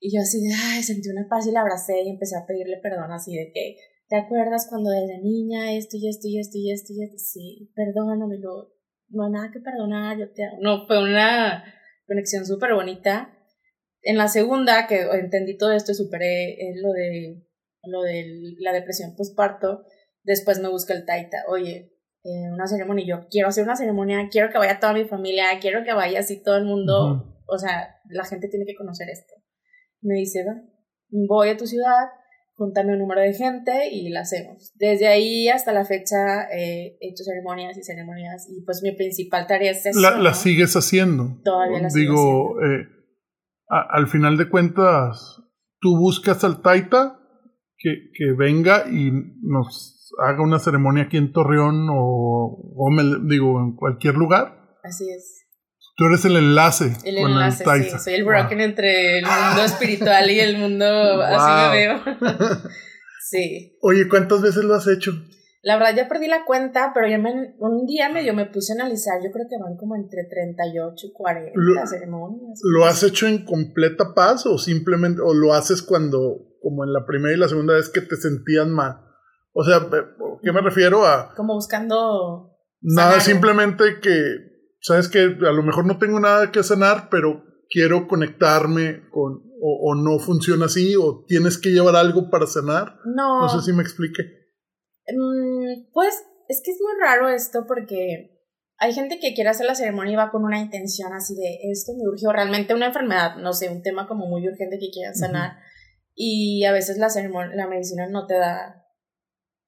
Y yo así de, ay, sentí una paz y la abracé y empecé a pedirle perdón así de que, ¿te acuerdas cuando desde niña esto y esto y esto y esto y esto? Sí, perdóname, lo, no hay nada que perdonar, yo te No, fue una conexión súper bonita. En la segunda, que entendí todo esto y superé eh, lo de, lo de la depresión postparto, después me busca el taita, oye, eh, una ceremonia, yo quiero hacer una ceremonia, quiero que vaya toda mi familia, quiero que vaya así todo el mundo, o sea, la gente tiene que conocer esto. Me dice, va, voy a tu ciudad, juntame un número de gente y la hacemos. Desde ahí hasta la fecha eh, he hecho ceremonias y ceremonias y pues mi principal tarea es eso. La, sigues haciendo. Todavía la Digo, eh, al final de cuentas, tú buscas al Taita que, que, venga y nos haga una ceremonia aquí en Torreón o, o me, digo, en cualquier lugar. Así es. Tú eres el enlace. El enlace, sí. Soy el broken entre el [LAUGHS] mundo espiritual y el mundo. Así me veo. [LAUGHS] sí. Oye, ¿cuántas veces lo has hecho? La verdad, ya perdí la cuenta, pero ya me, un día medio me puse a analizar. Yo creo que van como entre 38 y 40 ceremonias. ¿Lo has hecho en completa paz o simplemente, o lo haces cuando, como en la primera y la segunda vez que te sentías mal? O sea, ¿qué me refiero a? Como buscando. Nada, simplemente que sabes que a lo mejor no tengo nada que sanar, pero quiero conectarme con, o, no funciona así, o tienes que llevar algo para sanar. No. No sé si me explique. Mm, pues es que es muy raro esto porque hay gente que quiere hacer la ceremonia y va con una intención así de esto me urgió realmente una enfermedad, no sé, un tema como muy urgente que quieran sanar. Y a veces la ceremonia, la medicina no te da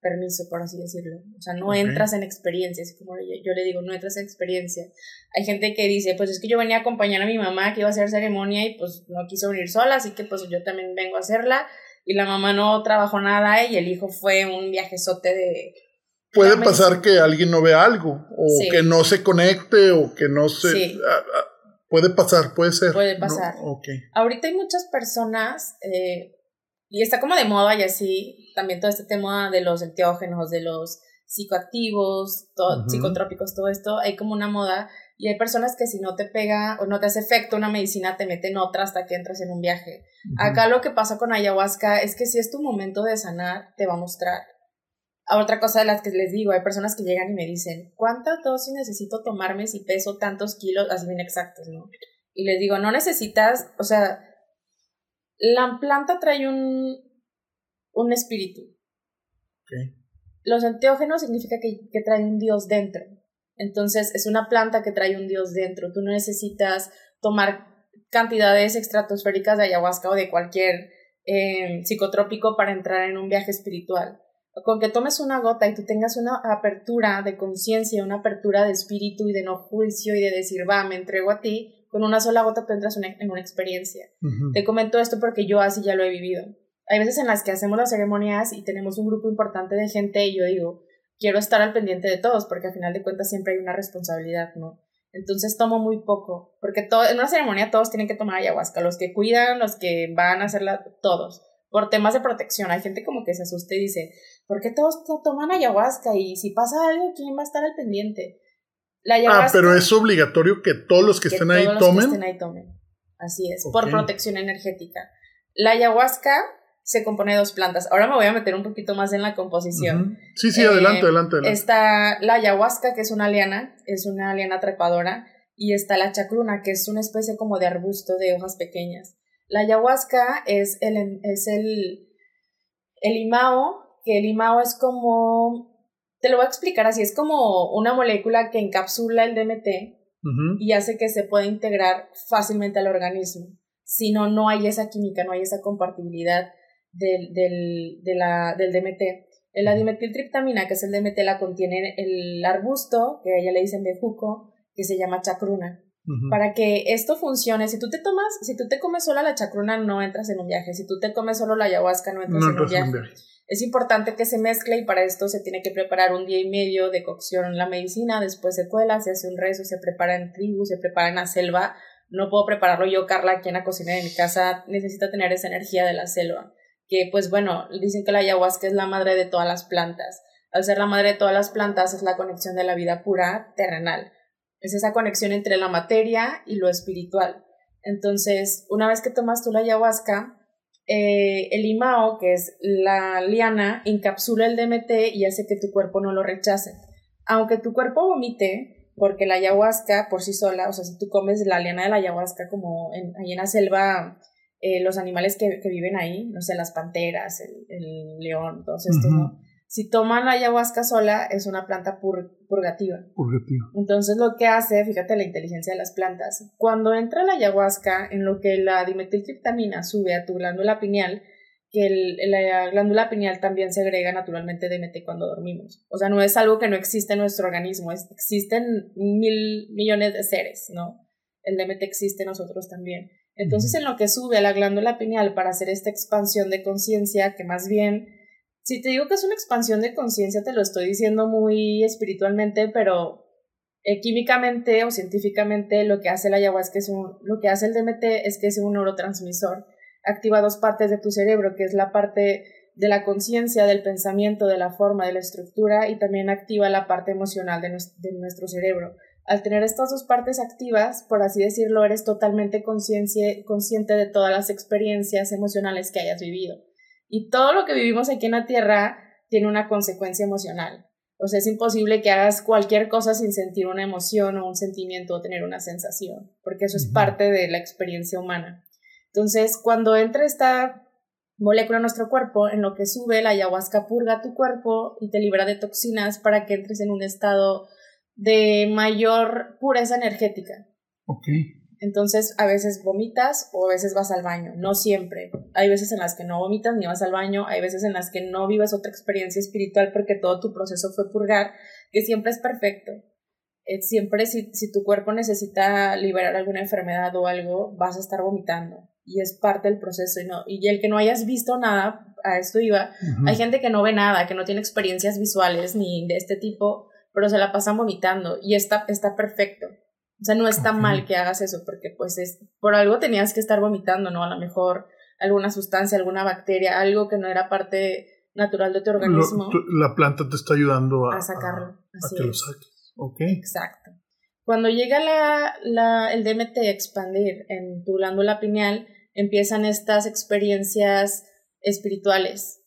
permiso, por así decirlo. O sea, no entras en experiencias, como yo, le digo, no entras en experiencia. Hay gente que dice, pues es que yo venía a acompañar a mi mamá que iba a hacer ceremonia y pues no quiso venir sola, así que pues yo también vengo a hacerla. Y la mamá no trabajó nada y el hijo fue un viajezote de... Puede pasar que alguien no vea algo, o que no se conecte, o que no se... Sí. Puede pasar, puede ser. Puede pasar. Ahorita hay muchas personas... Eh, y está como de moda y así, también todo este tema de los enteógenos, de los psicoactivos, psicotrópicos, todo esto, hay como una moda y hay personas que si no te pega o no te hace efecto una medicina, te meten otra hasta que entras en un viaje. Acá lo que pasa con ayahuasca es que si es tu momento de sanar, te va a mostrar. Otra cosa de las que les digo, hay personas que llegan y me dicen, ¿cuántas dosis necesito tomarme si peso tantos kilos? Así bien exactos, ¿no? Y les digo, no necesitas, o sea, la planta trae un, un espíritu. Los enteógenos significa que, que trae un dios dentro. Entonces es una planta que trae un dios dentro. Tú no necesitas tomar cantidades estratosféricas de ayahuasca o de cualquier eh, psicotrópico para entrar en un viaje espiritual. Con que tomes una gota y tú tengas una apertura de conciencia, una apertura de espíritu y de no juicio y de decir, va, me entrego a ti, con una sola gota tú entras en una experiencia. Te comento esto porque yo así ya lo he vivido. Hay veces en las que hacemos las ceremonias y tenemos un grupo importante de gente y yo digo, quiero estar al pendiente de todos porque al final de cuentas siempre hay una responsabilidad, ¿no? Entonces tomo muy poco, porque todo, en una ceremonia todos tienen que tomar ayahuasca, los que cuidan, los que van a hacerla, todos, por temas de protección. Hay gente como que se asusta y dice, ¿por qué todos toman ayahuasca? Y si pasa algo, ¿quién va a estar al pendiente? La ayahuasca, ah, pero es obligatorio que todos los que, estén, ahí tomen. ahí tomen. Así es, por protección energética. La ayahuasca se compone de dos plantas. Ahora me voy a meter un poquito más en la composición. Sí, sí, adelante, adelante, adelante, Está la ayahuasca, que es una liana, es una liana trepadora, y está la chacruna, que es una especie como de arbusto de hojas pequeñas. La ayahuasca es el, es el, el imao, que el imao es como, te lo voy a explicar así, es como una molécula que encapsula el DMT y hace que se pueda integrar fácilmente al organismo. Si no, no hay esa química, no hay esa compatibilidad del, del, de la, del DMT. La dimetiltriptamina, que es el DMT, la contiene el arbusto, que a ella le dicen bejuco, que se llama chacruna. Para que esto funcione, si tú te tomas, si tú te comes sola la chacruna, no entras en un viaje. Si tú te comes solo la ayahuasca, no entras en un viaje. Es importante que se mezcle y para esto se tiene que preparar un día y medio de cocción en la medicina, después se cuela, se hace un rezo, se prepara en tribu, se prepara en la selva. No puedo prepararlo yo, Carla, aquí en la cocina de mi casa, necesita tener esa energía de la selva que pues bueno, dicen que la ayahuasca es la madre de todas las plantas. Al ser la madre de todas las plantas es la conexión de la vida pura terrenal. Es esa conexión entre la materia y lo espiritual. Entonces, una vez que tomas tú la ayahuasca, eh, el imao, que es la liana, encapsula el DMT y hace que tu cuerpo no lo rechace. Aunque tu cuerpo vomite, porque la ayahuasca por sí sola, o sea, si tú comes la liana de la ayahuasca como en, ahí en la selva eh, los animales que, que, viven ahí, no sé, las panteras, el, el león, todos estos, ¿no? Si toman la ayahuasca sola, es una planta purgativa. Purgativa. Entonces, lo que hace, fíjate la inteligencia de las plantas, cuando entra la ayahuasca, en lo que la dimetiltriptamina sube a tu glándula pineal, que el, la glándula pineal también segrega naturalmente DMT cuando dormimos. O sea, no es algo que no existe en nuestro organismo, es, existen mil millones de seres, ¿no? El DMT existe en nosotros también. Entonces, en lo que sube a la glándula pineal para hacer esta expansión de conciencia, que más bien, si te digo que es una expansión de conciencia, te lo estoy diciendo muy espiritualmente, pero eh, químicamente o científicamente lo que hace la ayahuasca es un, lo que hace el DMT es que es un neurotransmisor. Activa dos partes de tu cerebro, que es la parte de la conciencia, del pensamiento, de la forma, de la estructura, y también activa la parte emocional de nuestro cerebro al tener estas dos partes activas, por así decirlo, eres totalmente consciente de todas las experiencias emocionales que hayas vivido. Y todo lo que vivimos aquí en la Tierra tiene una consecuencia emocional. O sea, es imposible que hagas cualquier cosa sin sentir una emoción o un sentimiento o tener una sensación, porque eso es parte de la experiencia humana. Entonces, cuando entra esta molécula en nuestro cuerpo, en lo que sube, la ayahuasca purga tu cuerpo y te libera de toxinas para que entres en un estado de mayor pureza energética. Ok. Entonces, a veces vomitas o a veces vas al baño, no siempre. Hay veces en las que no vomitas ni vas al baño, hay veces en las que no vives otra experiencia espiritual porque todo tu proceso fue purgar, que siempre es perfecto. Eh, siempre si, si, tu cuerpo necesita liberar alguna enfermedad o algo, vas a estar vomitando y es parte del proceso y no y el que no hayas visto nada, a esto iba, hay gente que no ve nada, que no tiene experiencias visuales ni de este tipo, pero se la pasan vomitando y está, está perfecto. O sea, no está mal que hagas eso porque pues es, por algo tenías que estar vomitando, ¿no? A lo mejor alguna sustancia, alguna bacteria, algo que no era parte natural de tu organismo. la planta te está ayudando a, sacarlo. A, que lo saques. Ok. Exacto. Cuando llega la, la, el DMT a expandir en tu glándula pineal, empiezan estas experiencias espirituales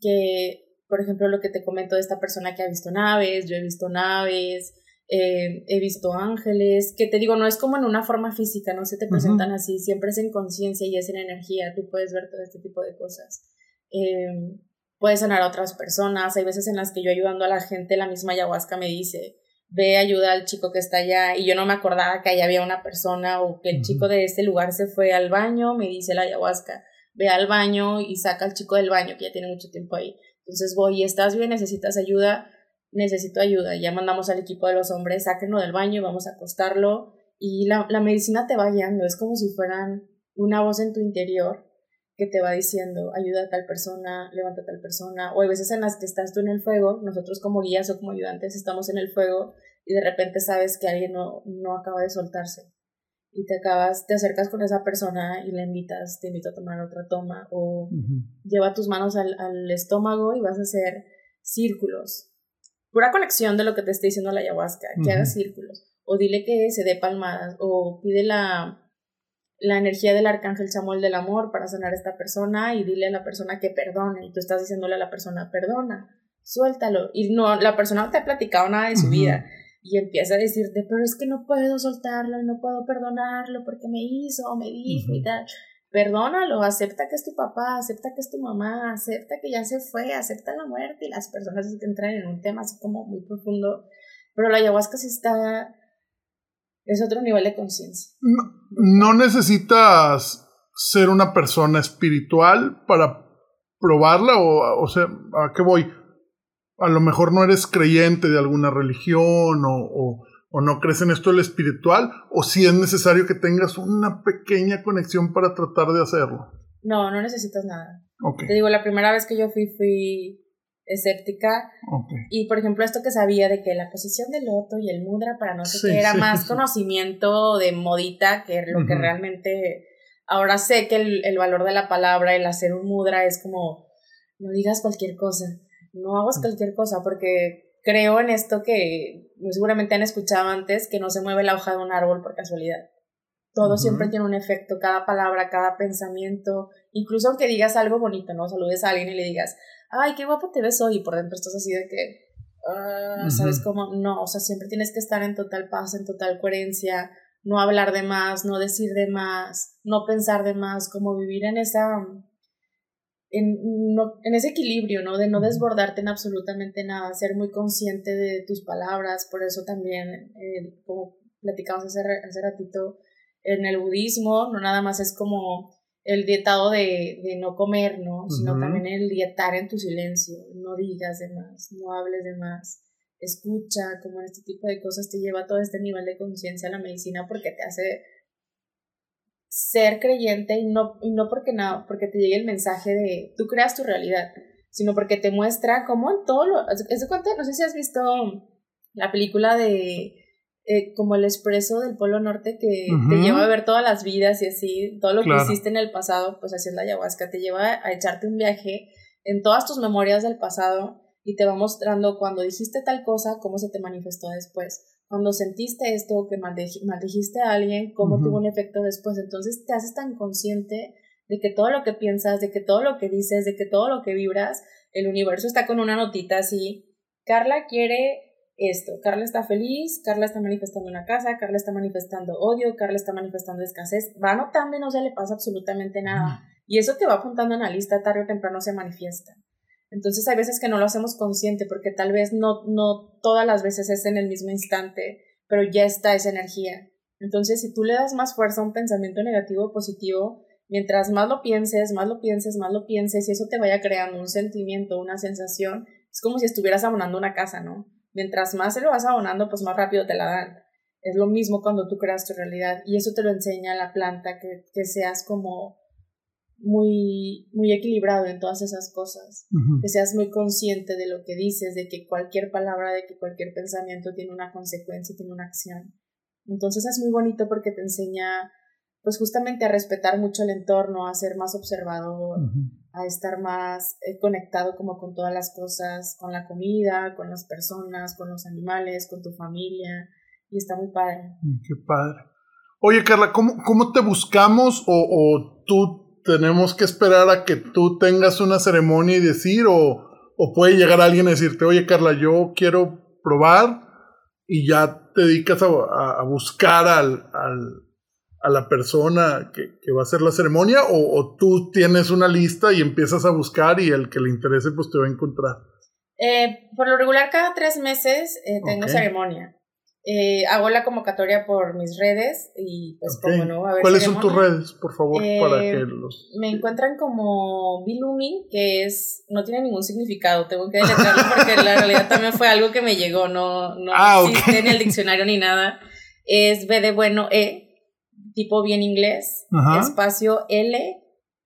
que por ejemplo, lo que te comento de esta persona que ha visto naves, yo he visto naves, eh, he visto ángeles, que te digo, no es como en una forma física, no se te presentan así, siempre es en conciencia y es en energía, tú puedes ver todo este tipo de cosas. eh, puede sanar a otras personas. Hay veces en las que yo ayudando a la gente, la misma ayahuasca me dice, ve, ayuda al chico que está allá. Y yo no me acordaba que allá había una persona o que el chico de este lugar se fue al baño, me dice la ayahuasca, ve al baño y saca al chico del baño que ya tiene mucho tiempo ahí. Entonces voy, ¿estás bien? ¿Necesitas ayuda? Necesito ayuda. Ya mandamos al equipo de los hombres, sáquenlo del baño, vamos a acostarlo. Y la, la medicina te va guiando, es como si fueran una voz en tu interior que te va diciendo, ayuda a tal persona, levanta a tal persona, o hay veces en las que estás tú en el fuego, nosotros como guías o como ayudantes estamos en el fuego y de repente sabes que alguien no, no acaba de soltarse y te acabas, te acercas con esa persona y le invitas, te invito a tomar otra toma o lleva tus manos al, al, estómago y vas a hacer círculos. Pura conexión de lo que te esté diciendo la ayahuasca, que haga círculos. O dile que se dé palmadas o pide la, la energía del arcángel Samuel del amor para sanar a esta persona y dile a la persona que perdone y tú estás diciéndole a la persona perdona, suéltalo y no la persona no te ha platicado nada de su vida y empieza a decirte pero es que no puedo soltarlo no puedo perdonarlo porque me hizo me dijo y tal perdónalo, acepta que es tu papá, acepta que es tu mamá, acepta que ya se fue, acepta la muerte y las personas que entran en un tema así como muy profundo, pero la ayahuasca sí está es otro nivel de conciencia. No, necesitas ser una persona espiritual para probarla o, o sea, ¿a qué voy? A lo mejor no eres creyente de alguna religión o, o, no crees en esto del espiritual o si es necesario que tengas una pequeña conexión para tratar de hacerlo. No, no necesitas nada. Te digo, la primera vez que yo fui, fui escéptica. Y por ejemplo, esto que sabía de que la posición del loto y el mudra para no sé qué era más conocimiento de modita que lo que realmente. Ahora sé que el, el, valor de la palabra, el hacer un mudra es como no digas cualquier cosa, no hagas cualquier cosa, porque creo en esto que seguramente han escuchado antes, que no se mueve la hoja de un árbol por casualidad. Todo siempre tiene un efecto, cada palabra, cada pensamiento, incluso aunque digas algo bonito, ¿no? Saludes a alguien y le digas, ay, qué guapo te ves hoy, y por dentro estás así de que, ah, ¿sabes cómo? No, o sea, siempre tienes que estar en total paz, en total coherencia, no hablar de más, no decir de más, no pensar de más, como vivir en esa, en, no, en ese equilibrio, ¿no? De no desbordarte en absolutamente nada, ser muy consciente de tus palabras, por eso también, eh, como platicamos hace, hace ratito, en el budismo, no nada más es como el dietado de, de no comer, ¿no? Sino también el dietar en tu silencio, no digas de más, no hables de más, escucha, como en este tipo de cosas te lleva a todo este nivel de conciencia a la medicina porque te hace ser creyente y no, y no porque, nada porque te llegue el mensaje de tú creas tu realidad, sino porque te muestra cómo en todo lo... ¿Es cuenta? No sé si has visto la película de eh, como el expreso del Polo Norte que te lleva a ver todas las vidas y así, todo lo que hiciste en el pasado, pues haciendo ayahuasca, te lleva a echarte un viaje en todas tus memorias del pasado y te va mostrando cuando dijiste tal cosa, cómo se te manifestó después. Cuando sentiste esto, que maldijiste a alguien, cómo tuvo un efecto después. Entonces te haces tan consciente de que todo lo que piensas, de que todo lo que dices, de que todo lo que vibras, el universo está con una notita así. Carla quiere esto. Carla está feliz, Carla está manifestando una casa, Carla está manifestando odio, Carla está manifestando escasez. Va anotando y no se le pasa absolutamente nada. Y eso que va apuntando en la lista tarde o temprano se manifiesta. Entonces hay veces que no lo hacemos consciente porque tal vez no, no todas las veces es en el mismo instante, pero ya está esa energía. Entonces si tú le das más fuerza a un pensamiento negativo o positivo, mientras más lo pienses, más lo pienses, más lo pienses, y eso te vaya creando un sentimiento, una sensación, es como si estuvieras abonando una casa, ¿no? Mientras más se lo vas abonando, pues más rápido te la dan. Es lo mismo cuando tú creas tu realidad y eso te lo enseña la planta, que, que seas como muy, muy equilibrado en todas esas cosas, que seas muy consciente de lo que dices, de que cualquier palabra, de que cualquier pensamiento tiene una consecuencia y tiene una acción. Entonces es muy bonito porque te enseña pues justamente a respetar mucho el entorno, a ser más observador, a estar más eh, conectado como con todas las cosas, con la comida, con las personas, con los animales, con tu familia, y está muy padre. Mm, qué padre. Oye, Carla, ¿cómo, cómo te buscamos o, o, tú tenemos que esperar a que tú tengas una ceremonia y decir, o, o puede llegar alguien a decirte, oye, Carla, yo quiero probar y ya te dedicas a, a buscar al, al a la persona que, que, va a hacer la ceremonia o, o, tú tienes una lista y empiezas a buscar y el que le interese pues te va a encontrar? Eh, por lo regular cada tres meses eh, tengo ceremonia. Eh, hago la convocatoria por mis redes y pues como no a ver ¿Cuáles son tus redes, por favor, para que los... Me encuentran como Bilumi, que es no tiene ningún significado, tengo que deletrearlo porque la realidad también fue algo que me llegó, no, no ah, existe en el diccionario ni nada. Es B de bueno E, tipo bien inglés, espacio L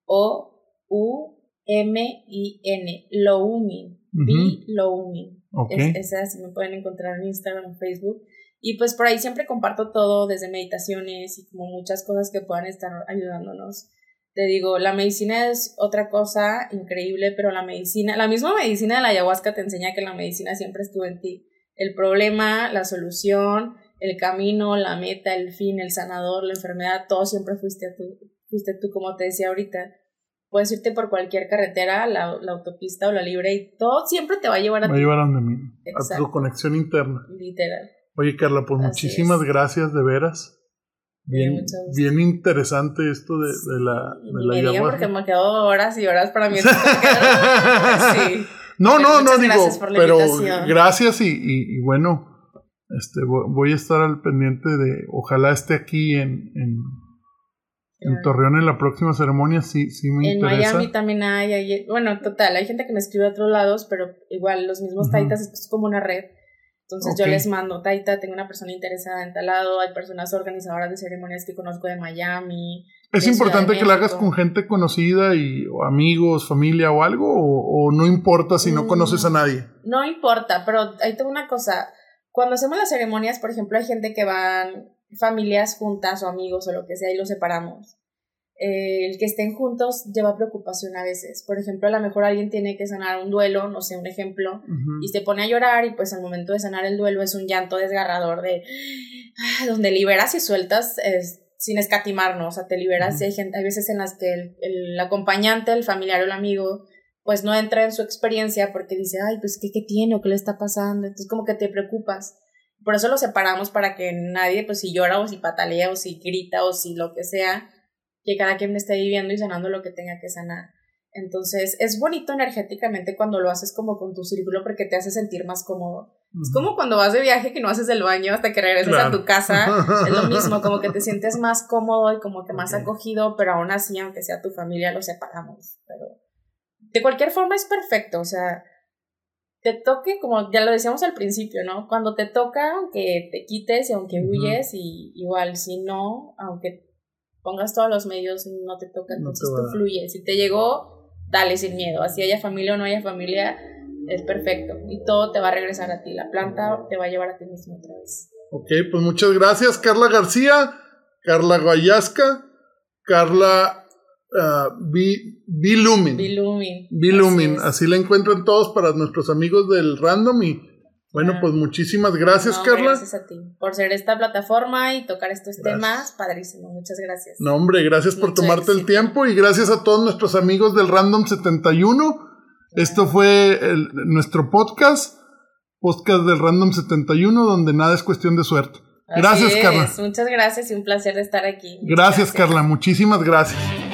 O U M I N, Loumi, B Loumi. Okay. Es, así me pueden encontrar en Instagram, Facebook. Y pues por ahí siempre comparto todo, desde meditaciones y como muchas cosas que puedan estar ayudándonos. Te digo, la medicina es otra cosa increíble, pero la medicina, la misma medicina de la ayahuasca te enseña que la medicina siempre estuvo en ti. El problema, la solución, el camino, la meta, el fin, el sanador, la enfermedad, todo siempre fuiste tú, fuiste tú, como te decía ahorita. Puedes irte por cualquier carretera, la, la autopista o la libre, y todo siempre te va a llevar a va a llevar a, mí, a tu conexión interna. Literal. Oye, Carla, pues muchísimas gracias de veras. Bien, bien interesante esto de, de la, de la porque me quedo horas y horas para mí. [LAUGHS] sí. No, no, no, digo, pero gracias y, y, bueno, este, voy a estar al pendiente de, ojalá esté aquí en, en, en Torreón en la próxima ceremonia, sí, sí me en interesa. En Miami también hay, bueno, total, hay gente que me escribe a otros lados, pero igual los mismos taitas es como una red entonces yo les mando, Taita, tengo una persona interesada en tal lado, hay personas organizadoras de ceremonias que conozco de Miami. ¿Es importante que lo hagas con gente conocida y o amigos, familia o algo? O, no importa si no mm, conoces a nadie? No importa, pero ahí tengo una cosa. Cuando hacemos las ceremonias, por ejemplo, hay gente que van familias juntas o amigos o lo que sea y los separamos. Eh, el que estén juntos lleva preocupación a veces. Por ejemplo, a lo mejor alguien tiene que sanar un duelo, no sé, un ejemplo, y se pone a llorar y pues al momento de sanar el duelo es un llanto desgarrador de ah, donde liberas y sueltas sin escatimarnos, o sea, te liberas hay, gente, hay veces en las que el, el, acompañante, el familiar o el amigo pues no entra en su experiencia porque dice, ay, pues ¿qué, qué tiene o qué le está pasando? Entonces como que te preocupas. Por eso lo separamos para que nadie, pues si llora o si patalea o si grita o si lo que sea, que cada quien esté viviendo y sanando lo que tenga que sanar. Entonces, es bonito energéticamente cuando lo haces como con tu círculo porque te hace sentir más cómodo. Es como cuando vas de viaje que no haces el baño hasta que regresas a tu casa. Es lo mismo, como que te [LAUGHS] sientes más cómodo y como que más acogido, pero aún así, aunque sea tu familia, lo separamos. Pero de cualquier forma es perfecto, o sea, te toque, como ya lo decíamos al principio, ¿no? Cuando te toca, aunque te quites y aunque huyes, y igual si no, aunque pongas todos los medios, no te toca, entonces tú fluye. Si te llegó, dale sin miedo. Así haya familia o no haya familia, es perfecto. Y todo te va a regresar a ti. La planta te va a llevar a ti mismo otra vez. Ok, pues muchas gracias, Carla García, Carla Guayasca, Carla uh, Bilumin. Bilumin. Bilumin. Así, Así la encuentran todos para nuestros amigos del Random y bueno, pues muchísimas gracias, Carla. Gracias a ti por ser esta plataforma y tocar estos temas. Padrísimo, muchas gracias. No, hombre, gracias por tomarte el tiempo y gracias a todos nuestros amigos del Random 71. Esto fue nuestro podcast, podcast del Random 71, donde nada es cuestión de suerte. Gracias, Carla. Muchas gracias y un placer de estar aquí. gracias, Carla. Muchísimas gracias.